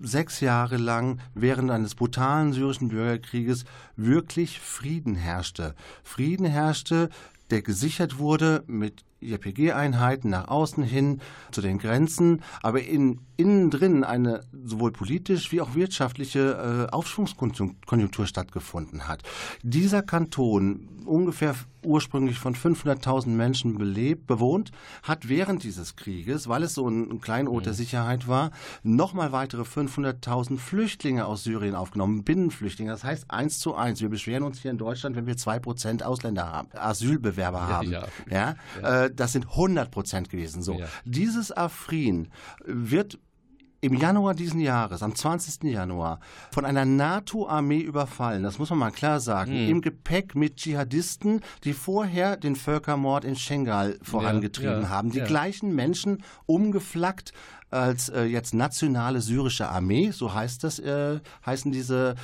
sechs Jahre lang während eines brutalen syrischen Bürgerkrieges wirklich Frieden herrschte. Frieden herrschte, der gesichert wurde mit JPG-Einheiten nach außen hin zu den Grenzen, aber in, innen drin eine sowohl politisch wie auch wirtschaftliche äh, Aufschwungskonjunktur stattgefunden hat. Dieser Kanton, ungefähr ursprünglich von 500.000 Menschen belebt, bewohnt, hat während dieses Krieges, weil es so ein, ein Kleinod der Sicherheit war, nochmal weitere 500.000 Flüchtlinge aus Syrien aufgenommen, Binnenflüchtlinge. Das heißt eins zu eins. Wir beschweren uns hier in Deutschland, wenn wir zwei Prozent Ausländer haben, Asylbewerber haben. ja. Ja, Äh, das sind 100 Prozent gewesen. So, Ja. dieses Afrin wird im Januar diesen Jahres, am 20. Januar, von einer NATO-Armee überfallen. Das muss man mal klar sagen. Im Gepäck mit Dschihadisten, die vorher den Völkermord in Schengal vorangetrieben ja, haben. Die ja. gleichen Menschen umgeflaggt als äh, jetzt nationale syrische Armee, so heißt das, äh, heißen diese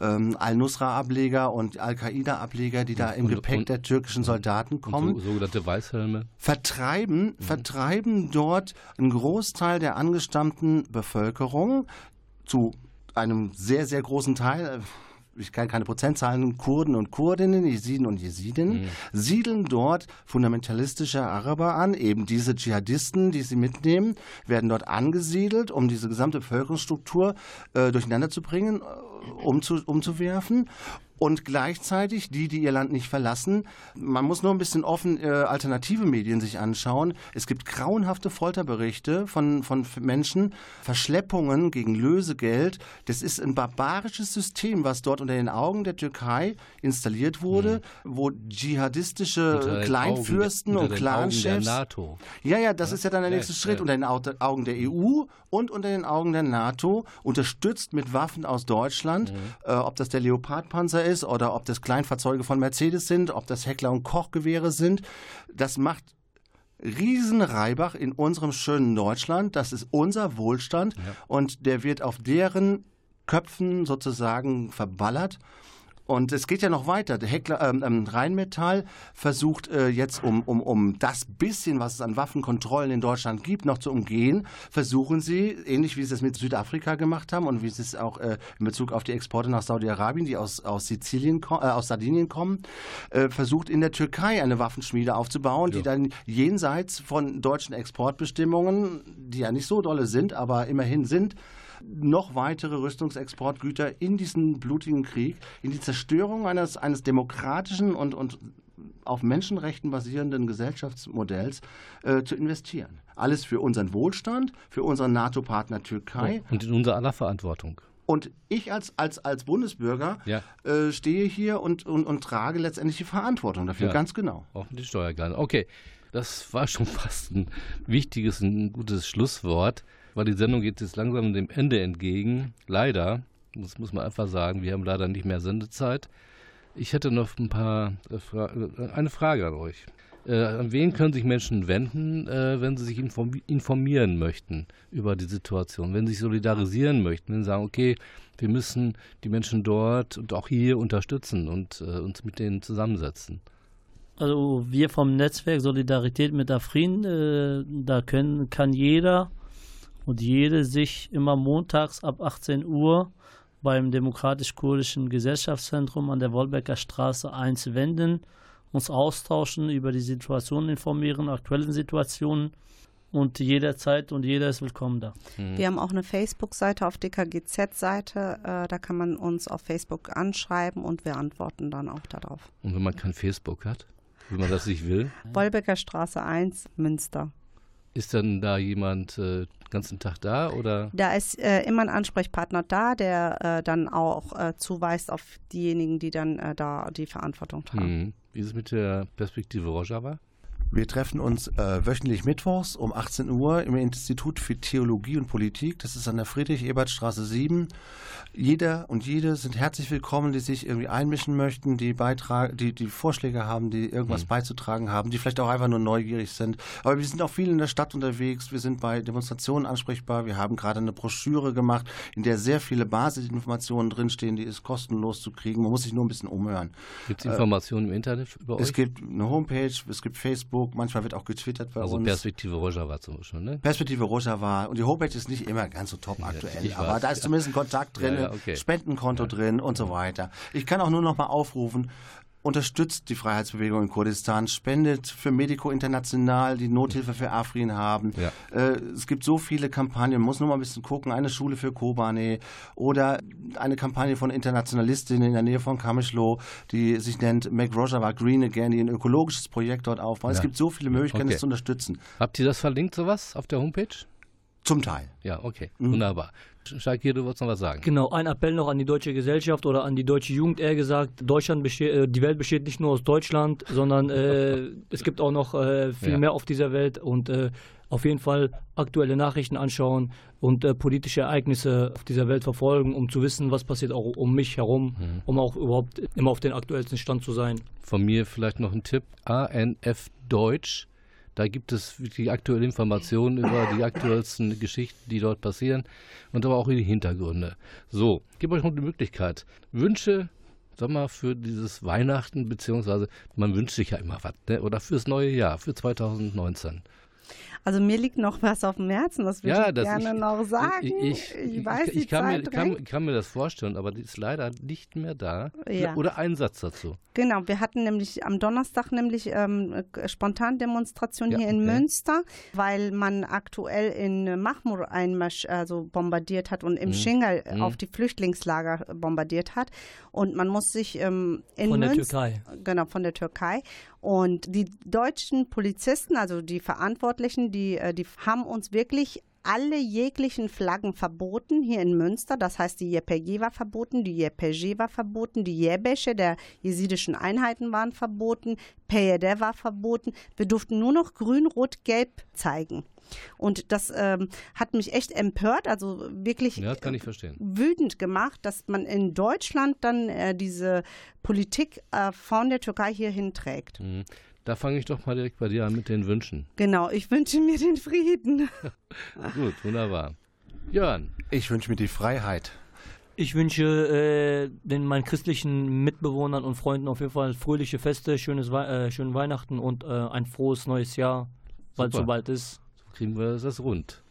ähm, Al-Nusra-Ableger und Al-Qaida-Ableger, die da im Und- Gepäck und- der türkischen Soldaten kommen So, sogenannte Weißhelme. vertreiben, vertreiben dort einen Großteil der angestammten Bevölkerung zu einem sehr, sehr großen Teil, äh, ich kann keine Prozentzahlen, Kurden und Kurdinnen, Jesiden und Jesidinnen, mhm. siedeln dort fundamentalistische Araber an, eben diese Dschihadisten, die sie mitnehmen, werden dort angesiedelt, um diese gesamte Bevölkerungsstruktur äh, durcheinander zu bringen, äh, umzu, umzuwerfen und gleichzeitig die, die ihr Land nicht verlassen. Man muss nur ein bisschen offen äh, alternative Medien sich anschauen. Es gibt grauenhafte Folterberichte von, von Menschen, Verschleppungen gegen Lösegeld. Das ist ein barbarisches System, was dort unter den Augen der Türkei installiert wurde, mhm. wo dschihadistische Kleinfürsten Augen, und Clanchefs. Ja, ja, das ja? ist ja dann der nächste ja, Schritt. Ja. Unter den Augen der EU und unter den Augen der NATO, unterstützt mit Waffen aus Deutschland, mhm. äh, ob das der Leopardpanzer ist ist oder ob das Kleinfahrzeuge von Mercedes sind, ob das Heckler- und Kochgewehre sind. Das macht Riesenreibach in unserem schönen Deutschland. Das ist unser Wohlstand ja. und der wird auf deren Köpfen sozusagen verballert. Und es geht ja noch weiter. Der Heckler, ähm, ähm, Rheinmetall versucht äh, jetzt, um, um, um das bisschen, was es an Waffenkontrollen in Deutschland gibt, noch zu umgehen, versuchen sie, ähnlich wie sie es mit Südafrika gemacht haben und wie sie es auch äh, in Bezug auf die Exporte nach Saudi-Arabien, die aus, aus, Sizilien, äh, aus Sardinien kommen, äh, versucht in der Türkei eine Waffenschmiede aufzubauen, ja. die dann jenseits von deutschen Exportbestimmungen, die ja nicht so dolle sind, aber immerhin sind, noch weitere Rüstungsexportgüter in diesen blutigen Krieg, in die Zerstörung eines, eines demokratischen und, und auf Menschenrechten basierenden Gesellschaftsmodells äh, zu investieren. Alles für unseren Wohlstand, für unseren NATO-Partner Türkei. Und in unser aller Verantwortung. Und ich als, als, als Bundesbürger ja. äh, stehe hier und, und, und trage letztendlich die Verantwortung dafür, ja. ganz genau. Auch die Steuergelder. Okay, das war schon fast ein wichtiges, ein gutes Schlusswort weil die Sendung geht jetzt langsam dem Ende entgegen. Leider, das muss man einfach sagen, wir haben leider nicht mehr Sendezeit. Ich hätte noch ein paar äh, Fra äh, eine Frage an euch. Äh, an wen können sich Menschen wenden, äh, wenn sie sich informieren möchten über die Situation, wenn sie sich solidarisieren möchten, wenn sie sagen, okay, wir müssen die Menschen dort und auch hier unterstützen und äh, uns mit denen zusammensetzen? Also wir vom Netzwerk Solidarität mit Afrin, äh, da können, kann jeder und jede sich immer montags ab 18 Uhr beim Demokratisch-Kurdischen Gesellschaftszentrum an der Wolbecker Straße 1 wenden, uns austauschen, über die Situation informieren, aktuellen Situationen und jederzeit und jeder ist willkommen da. Mhm. Wir haben auch eine Facebook-Seite auf DKGZ-Seite, äh, da kann man uns auf Facebook anschreiben und wir antworten dann auch darauf. Und wenn man kein Facebook hat, wie man das nicht will? Wolbecker Straße 1, Münster. Ist dann da jemand äh, ganzen Tag da oder? Da ist äh, immer ein Ansprechpartner da, der äh, dann auch äh, zuweist auf diejenigen, die dann äh, da die Verantwortung tragen. Hm. Wie ist es mit der Perspektive Rojava? Wir treffen uns äh, wöchentlich mittwochs um 18 Uhr im Institut für Theologie und Politik. Das ist an der Friedrich-Ebert-Straße 7. Jeder und jede sind herzlich willkommen, die sich irgendwie einmischen möchten, die Beitrag, die, die Vorschläge haben, die irgendwas mhm. beizutragen haben, die vielleicht auch einfach nur neugierig sind. Aber wir sind auch viel in der Stadt unterwegs. Wir sind bei Demonstrationen ansprechbar. Wir haben gerade eine Broschüre gemacht, in der sehr viele Basisinformationen drinstehen. Die ist kostenlos zu kriegen. Man muss sich nur ein bisschen umhören. Gibt es Informationen äh, im Internet über euch? Es gibt eine Homepage, es gibt Facebook, manchmal wird auch getwittert bei also uns. Perspektive Rojava zum Beispiel, ne? Perspektive Rojava. Und die Homepage ist nicht immer ganz so top aktuell, ja, aber weiß, da ist zumindest ein Kontakt drin. Ja, ja, okay. Spendenkonto drin und so weiter. Ich kann auch nur noch mal aufrufen, unterstützt die Freiheitsbewegung in Kurdistan, spendet für Medico International, die Nothilfe für Afrin haben. Ja. Äh, es gibt so viele Kampagnen, man muss nur mal ein bisschen gucken, eine Schule für Kobane oder eine Kampagne von Internationalistinnen in der Nähe von Kamischlo, die sich nennt Make Rojava Green Again, die ein ökologisches Projekt dort aufbauen. Ja. Es gibt so viele Möglichkeiten, okay. es zu unterstützen. Habt ihr das verlinkt, sowas, auf der Homepage? Zum Teil. Ja, okay. Mhm. Wunderbar. Shakir, du wolltest noch was sagen. Genau, ein Appell noch an die deutsche Gesellschaft oder an die deutsche Jugend, eher gesagt. Deutschland besteht, äh, die Welt besteht nicht nur aus Deutschland, sondern äh, es gibt auch noch äh, viel ja. mehr auf dieser Welt und äh, auf jeden Fall aktuelle Nachrichten anschauen und äh, politische Ereignisse auf dieser Welt verfolgen, um zu wissen, was passiert auch um mich herum, mhm. um auch überhaupt immer auf den aktuellsten Stand zu sein. Von mir vielleicht noch ein Tipp: ANF Deutsch da gibt es die aktuelle Informationen über die aktuellsten Geschichten, die dort passieren und aber auch die Hintergründe. So, ich gebe euch noch die Möglichkeit. Wünsche, sag mal, für dieses Weihnachten, beziehungsweise man wünscht sich ja immer was, ne? oder fürs neue Jahr, für 2019. Also mir liegt noch was auf dem Herzen, das würde Ja, ich das gerne ich- noch sagen. Ich, ich weiß, ich, die kann, mir, kann, kann mir das vorstellen, aber die ist leider nicht mehr da. Ja. Oder ein Satz dazu. Genau, wir hatten nämlich am Donnerstag nämlich ähm, äh, Spontandemonstration Ja, hier in okay. Münster, weil man aktuell in Mahmur einmarsch, also bombardiert hat und im Mhm. Schingal Mhm. auf die Flüchtlingslager bombardiert hat. Und man muss sich ähm, in Von der Münster, Türkei. genau von der Türkei. Und die deutschen Polizisten, also die Verantwortlichen, die, äh, die haben uns wirklich alle jeglichen Flaggen verboten hier in Münster. Das heißt, die YPG war verboten, die YPG war verboten, die Yebesche der jesidischen Einheiten waren verboten, PYD war verboten. Wir durften nur noch grün, rot, gelb zeigen. Und das ähm, hat mich echt empört, also wirklich Ja, verstehen. wütend gemacht, dass man in Deutschland dann äh, diese Politik äh, von der Türkei hier hinträgt. Mhm. Da fange ich doch mal direkt bei dir an mit den Wünschen. Genau, ich wünsche mir den Frieden. Gut, wunderbar. Jörn, Ich wünsche mir die Freiheit. Ich wünsche äh, den meinen christlichen Mitbewohnern und Freunden auf jeden Fall fröhliche Feste, schönes Wei äh, schöne Weihnachten und äh, ein frohes neues Jahr, weil es Super. soweit ist. so kriegen wir das rund.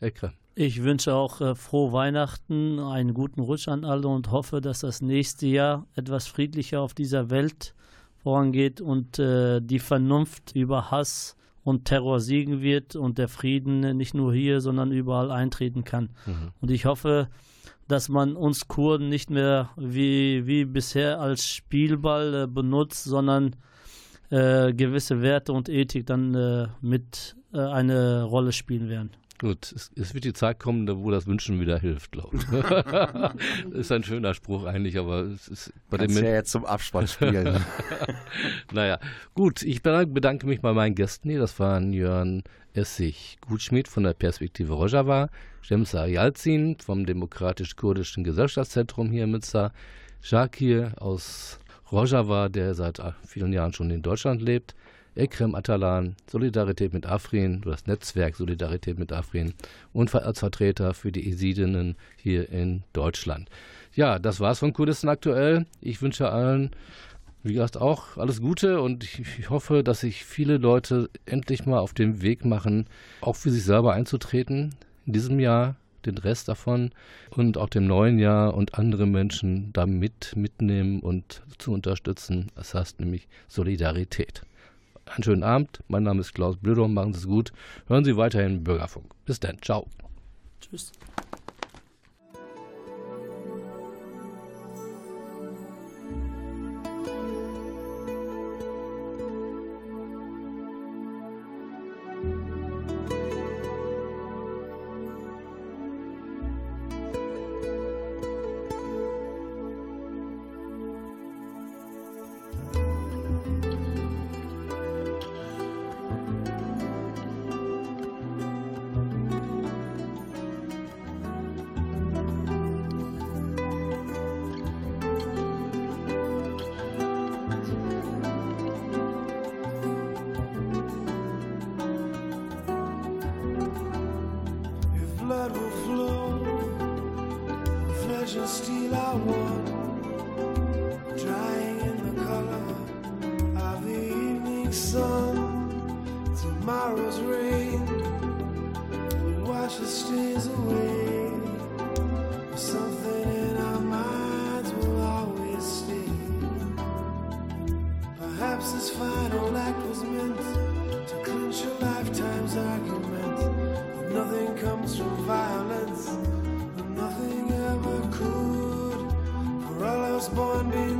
Ekrem. Ich wünsche auch äh, frohe Weihnachten, einen guten Rutsch an alle und hoffe, dass das nächste Jahr etwas friedlicher auf dieser Welt vorangeht und äh, die Vernunft über Hass und Terror siegen wird und der Frieden nicht nur hier, sondern überall eintreten kann. Mhm. Und ich hoffe, dass man uns Kurden nicht mehr wie, wie bisher als Spielball äh, benutzt, sondern äh, gewisse Werte und Ethik dann äh, mit äh, eine Rolle spielen werden. Gut, es, es wird die Zeit kommen, da- wo das Wünschen wieder hilft, glaube ich. ist ein schöner Spruch eigentlich, aber es ist bei Kannst Menschen. ja jetzt zum Abspann spielen. Naja, gut, ich bedanke, mich bei meinen Gästen hier. Das waren Jörn Essig Gutschmidt von der Perspektive Rojava, Shemsa Yalzin vom Demokratisch-Kurdischen Gesellschaftszentrum hier in Münster, Shakir aus Rojava, der seit äh, vielen Jahren schon in Deutschland lebt, Ekrem Atalan, Solidarität mit Afrin, das Netzwerk Solidarität mit Afrin und als Vertreter für die Esidinnen hier in Deutschland. Ja, das war's von Kurdistan aktuell. Ich wünsche allen wie gesagt, auch alles Gute und ich, hoffe, dass sich viele Leute endlich mal auf den Weg machen, auch für sich selber einzutreten in diesem Jahr, den Rest davon und auch dem neuen Jahr und andere Menschen damit mitnehmen und zu unterstützen. Das heißt nämlich Solidarität. Einen schönen Abend. Mein Name ist Klaus Blödom. Machen Sie es gut. Hören Sie weiterhin Bürgerfunk. Bis dann. Ciao. Tschüss. born beneath